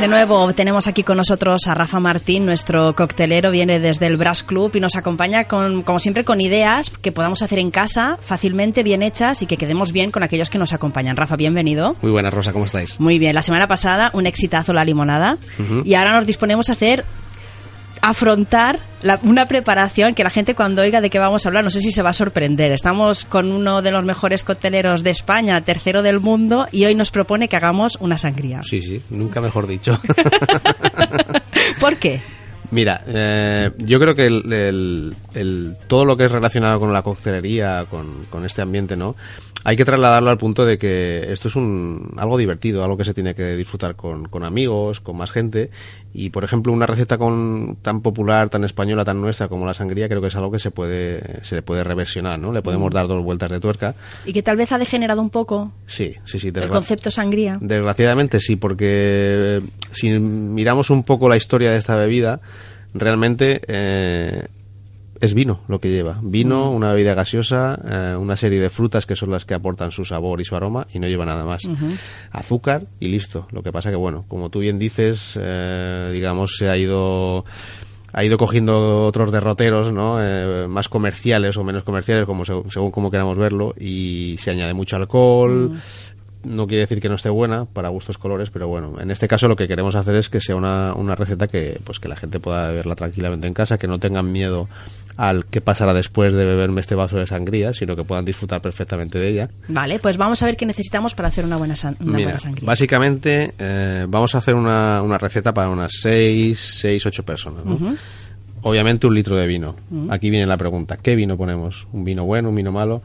De nuevo tenemos aquí con nosotros a Rafa Martín, nuestro coctelero, viene desde el Brass Club y nos acompaña con, como siempre, con ideas que podamos hacer en casa, fácilmente, bien hechas y que quedemos bien con aquellos que nos acompañan. Rafa, bienvenido. Muy buenas, Rosa, ¿cómo estáis? Muy bien, la semana pasada un exitazo la limonada y ahora nos disponemos a hacer afrontar la- una preparación que la gente cuando oiga de qué vamos a hablar, no sé si se va a sorprender. Estamos con uno de los mejores cocteleros de España, tercero del mundo, y hoy nos propone que hagamos una sangría. Sí, sí, nunca mejor dicho. ¿Por qué? Mira, eh, yo creo que el, el- el- todo lo que es relacionado con la coctelería, con, con este ambiente, ¿no? Hay que trasladarlo al punto de que esto es un, algo divertido, algo que se tiene que disfrutar con, con amigos, con más gente. Y, por ejemplo, una receta con, tan popular, tan española, tan nuestra como la sangría, creo que es algo que se puede, se le puede reversionar, ¿no? Le podemos dar dos vueltas de tuerca. Y que tal vez ha degenerado un poco Sí, sí, sí. el concepto sangría. Desgraciadamente sí, porque eh, si miramos un poco la historia de esta bebida, realmente eh, es vino lo que lleva. Vino, una bebida gaseosa, eh, una serie de frutas que son las que aportan su sabor y su aroma y no lleva nada más. Azúcar y listo. Lo que pasa que, bueno, como tú bien dices, eh, digamos, se ha ido ha ido cogiendo otros derroteros, ¿no? Eh, más comerciales o menos comerciales, como seg- según como queramos verlo, y se añade mucho alcohol. No quiere decir que no esté buena para gustos colores, pero bueno, en este caso lo que queremos hacer es que sea una, una receta que pues que la gente pueda beberla tranquilamente en casa, que no tengan miedo al qué pasará después de beberme este vaso de sangría, sino que puedan disfrutar perfectamente de ella. Vale, pues vamos a ver qué necesitamos para hacer una buena, san- una Mira, buena sangría. básicamente eh, vamos a hacer una, una receta para unas 6, 6, 8 personas. ¿no? Obviamente un litro de vino. Aquí viene la pregunta, ¿qué vino ponemos? ¿Un vino bueno, un vino malo?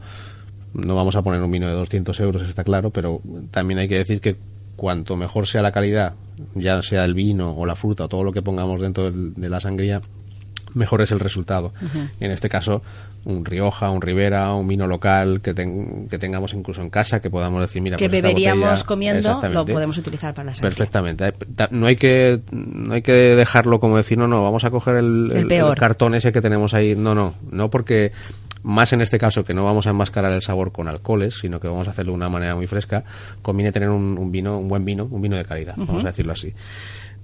No vamos a poner un vino de 200 euros, está claro, pero también hay que decir que cuanto mejor sea la calidad, ya sea el vino o la fruta o todo lo que pongamos dentro del- de la sangría, mejor es el resultado. En este caso, un Rioja, un Ribera, un vino local que, ten- que tengamos incluso en casa, que podamos decir, mira, que pues esta beberíamos botella- comiendo, lo podemos utilizar para la sangría. Perfectamente. No hay que no hay que dejarlo como decir, no, no, vamos a coger el, El peor. cartón ese que tenemos ahí. No, no, no porque más en este caso que no vamos a enmascarar el sabor con alcoholes, sino que vamos a hacerlo de una manera muy fresca, conviene tener un, un vino, un buen vino, un vino de calidad, vamos a decirlo así.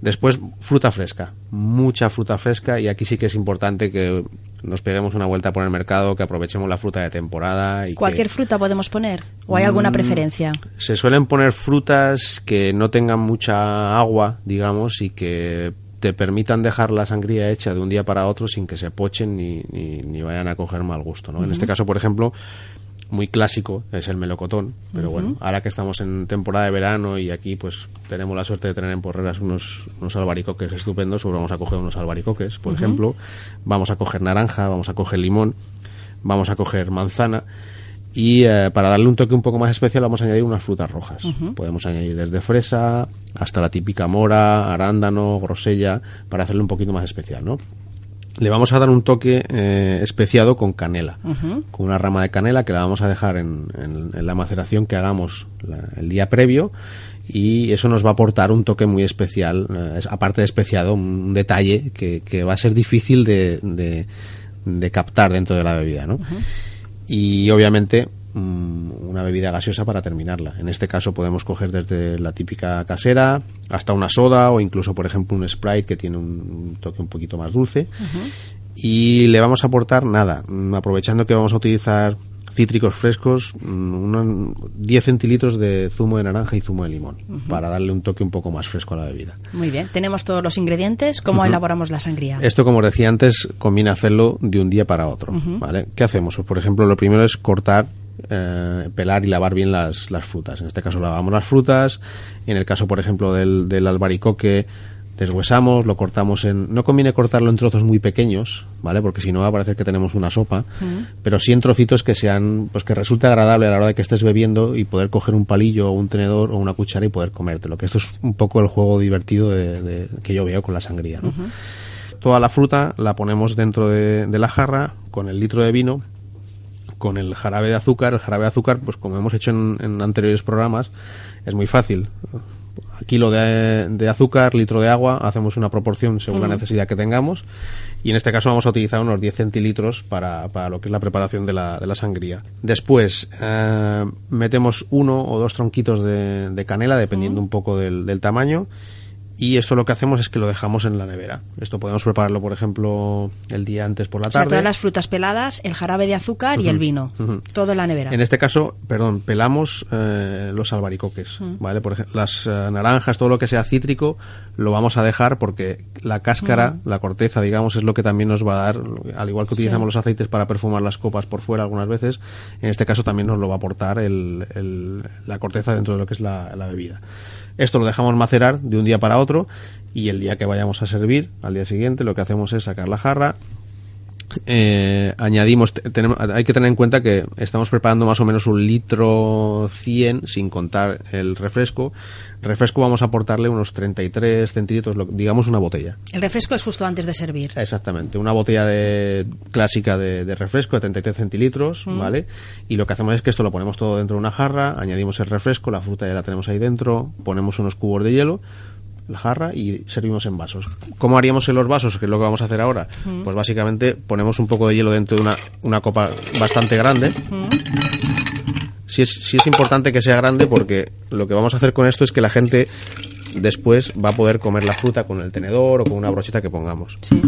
Después, fruta fresca, mucha fruta fresca y aquí sí que es importante que nos peguemos una vuelta por el mercado, que aprovechemos la fruta de temporada. Y ¿Cualquier que, fruta podemos poner? ¿O hay alguna Mm, preferencia? se suelen poner frutas que no tengan mucha agua, digamos, y que te permitan dejar la sangría hecha de un día para otro sin que se pochen ni, ni, ni vayan a coger mal gusto. ¿no? En este caso, por ejemplo, muy clásico es el melocotón, pero bueno, ahora que estamos en temporada de verano y aquí pues tenemos la suerte de tener en Porreras unos, unos albaricoques estupendos, pues vamos a coger unos albaricoques, por ejemplo, vamos a coger naranja, vamos a coger limón, vamos a coger manzana y eh, para darle un toque un poco más especial vamos a añadir unas frutas rojas. Podemos añadir desde fresa hasta la típica mora, arándano, grosella, para hacerle un poquito más especial, ¿no? Le vamos a dar un toque eh, especiado con canela, con una rama de canela que la vamos a dejar en, en- en la maceración que hagamos la- el día previo y eso nos va a aportar un toque muy especial, eh, aparte de especiado, un detalle que, que va a ser difícil de, de- de captar dentro de la bebida, ¿no? Y obviamente mm, una bebida gaseosa para terminarla. En este caso podemos coger desde la típica casera hasta una soda o incluso, por ejemplo, un Sprite que tiene un, toque un poquito más dulce. Y le vamos a aportar nada, mm, aprovechando que vamos a utilizar cítricos frescos, mm, unos 10 centilitros de zumo de naranja y zumo de limón para darle un toque un poco más fresco a la bebida. Muy bien, tenemos todos los ingredientes. ¿Cómo elaboramos la sangría? Esto, como os decía antes, conviene hacerlo de un día para otro. ¿vale? ¿Qué hacemos? Pues, por ejemplo, lo primero es cortar eh, pelar y lavar bien las, las frutas. En este caso lavamos las frutas. En el caso, por ejemplo, del, del albaricoque, deshuesamos, lo cortamos en... No conviene cortarlo en trozos muy pequeños, ¿vale? Porque si no va a parecer que tenemos una sopa, pero sí en trocitos que sean, pues que resulte agradable a la hora de que estés bebiendo y poder coger un palillo o un tenedor o una cuchara y poder comértelo, que esto es un poco el juego divertido de, de- que yo veo con la sangría, ¿no? Toda la fruta la ponemos dentro de, de la jarra con el litro de vino con el jarabe de azúcar. El jarabe de azúcar, pues como hemos hecho en, en anteriores programas, es muy fácil. Kilo de, de azúcar, litro de agua, hacemos una proporción según la necesidad que tengamos. Y en este caso vamos a utilizar unos 10 centilitros para, para lo que es la preparación de la, de la sangría. Después eh, metemos uno o dos tronquitos de, de canela, dependiendo un poco del, del tamaño. Y esto lo que hacemos es que lo dejamos en la nevera. Esto podemos prepararlo, por ejemplo, el día antes por la O sea, tarde. todas las frutas peladas, el jarabe de azúcar y el vino. Todo en la nevera. En este caso, perdón, pelamos eh, los albaricoques, ¿vale? Por ejemplo, las eh, naranjas, todo lo que sea cítrico, lo vamos a dejar porque la cáscara, la corteza, digamos, es lo que también nos va a dar, al igual que Sí. utilizamos los aceites para perfumar las copas por fuera algunas veces, en este caso también nos lo va a aportar el- el- la corteza dentro de lo que es la, la bebida. Esto lo dejamos macerar de un día para otro y el día que vayamos a servir, al día siguiente, lo que hacemos es sacar la jarra, eh, añadimos, te- tenemos, hay que tener en cuenta que estamos preparando más o menos un litro 100 sin contar el refresco. Refresco vamos a aportarle unos 33 centilitros, lo- digamos una botella. El refresco es justo antes de servir. Exactamente, una botella de, clásica de, de refresco de 33 centilitros, ¿vale? Y lo que hacemos es que esto lo ponemos todo dentro de una jarra, añadimos el refresco, la fruta ya la tenemos ahí dentro, ponemos unos cubos de hielo, la jarra y servimos en vasos. ¿Cómo haríamos en los vasos? Que es lo que vamos a hacer ahora. Pues básicamente ponemos un poco de hielo dentro de una, una copa bastante grande. Sí es, sí es importante que sea grande porque lo que vamos a hacer con esto es que la gente después va a poder comer la fruta con el tenedor o con una brocheta que pongamos. Sí.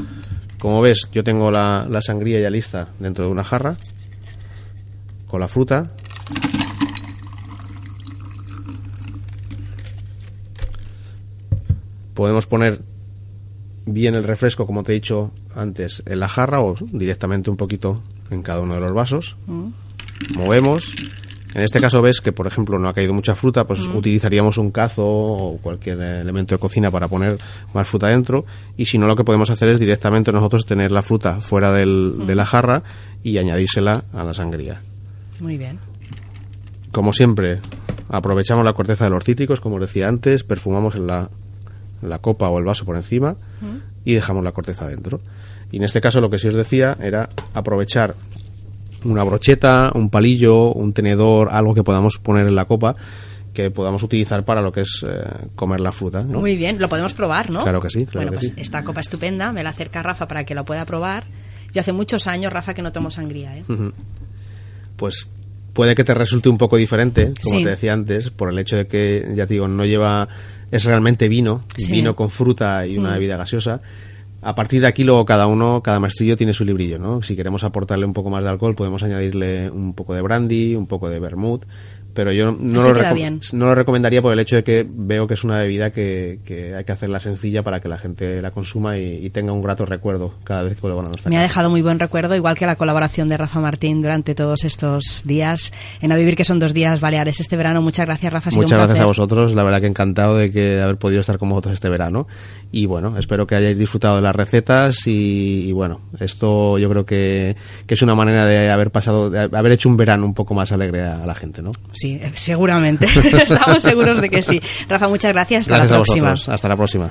Como ves, yo tengo la, la sangría ya lista dentro de una jarra con la fruta. Podemos poner bien el refresco, como te he dicho antes, en la jarra o directamente un poquito en cada uno de los vasos. Movemos. En este caso ves que, por ejemplo, no ha caído mucha fruta, pues utilizaríamos un cazo o cualquier elemento de cocina para poner más fruta dentro. Y si no, lo que podemos hacer es directamente nosotros tener la fruta fuera del- de la jarra y añadírsela a la sangría. Muy bien. Como siempre, aprovechamos la corteza de los cítricos, como os decía antes, perfumamos en la, la copa o el vaso por encima y dejamos la corteza dentro. Y en este caso lo que sí os decía era aprovechar una brocheta, un palillo, un tenedor, algo que podamos poner en la copa que podamos utilizar para lo que es eh, comer la fruta. ¿no? Muy bien, lo podemos probar, ¿no? Claro que sí, claro bueno, que pues sí. esta copa estupenda, me la acerca Rafa para que la pueda probar. Yo hace muchos años, Rafa, que no tomo sangría, ¿eh? pues puede que te resulte un poco diferente, como Sí. te decía antes, por el hecho de que, ya te digo, no lleva, es realmente vino, Sí. vino con fruta y una Mm. bebida gaseosa. A partir de aquí, luego cada uno, cada maestrillo tiene su librillo, ¿no? Si queremos aportarle un poco más de alcohol, podemos añadirle un poco de brandy, un poco de vermouth, pero yo no, Así lo, bien. no lo recomendaría por el hecho de que veo que es una bebida que, que hay que hacerla sencilla para que la gente la consuma y, y tenga un grato recuerdo cada vez que vuelvan a nuestra Me ha dejado muy buen recuerdo, igual que la colaboración de Rafa Martín durante todos estos días en A Vivir, que son dos días baleares este verano. Muchas gracias, Rafa. Muchas gracias placer. a vosotros, la verdad que encantado de que haber podido estar con vosotros este verano. Y bueno, espero que hayáis disfrutado de las recetas y, y bueno, esto yo creo que, que es una manera de haber pasado, de haber hecho un verano un poco más alegre a la gente, ¿no? Sí, eh, seguramente. Estamos seguros de que sí. Rafa, muchas gracias. Hasta Gracias la a próxima. vosotros, hasta la próxima.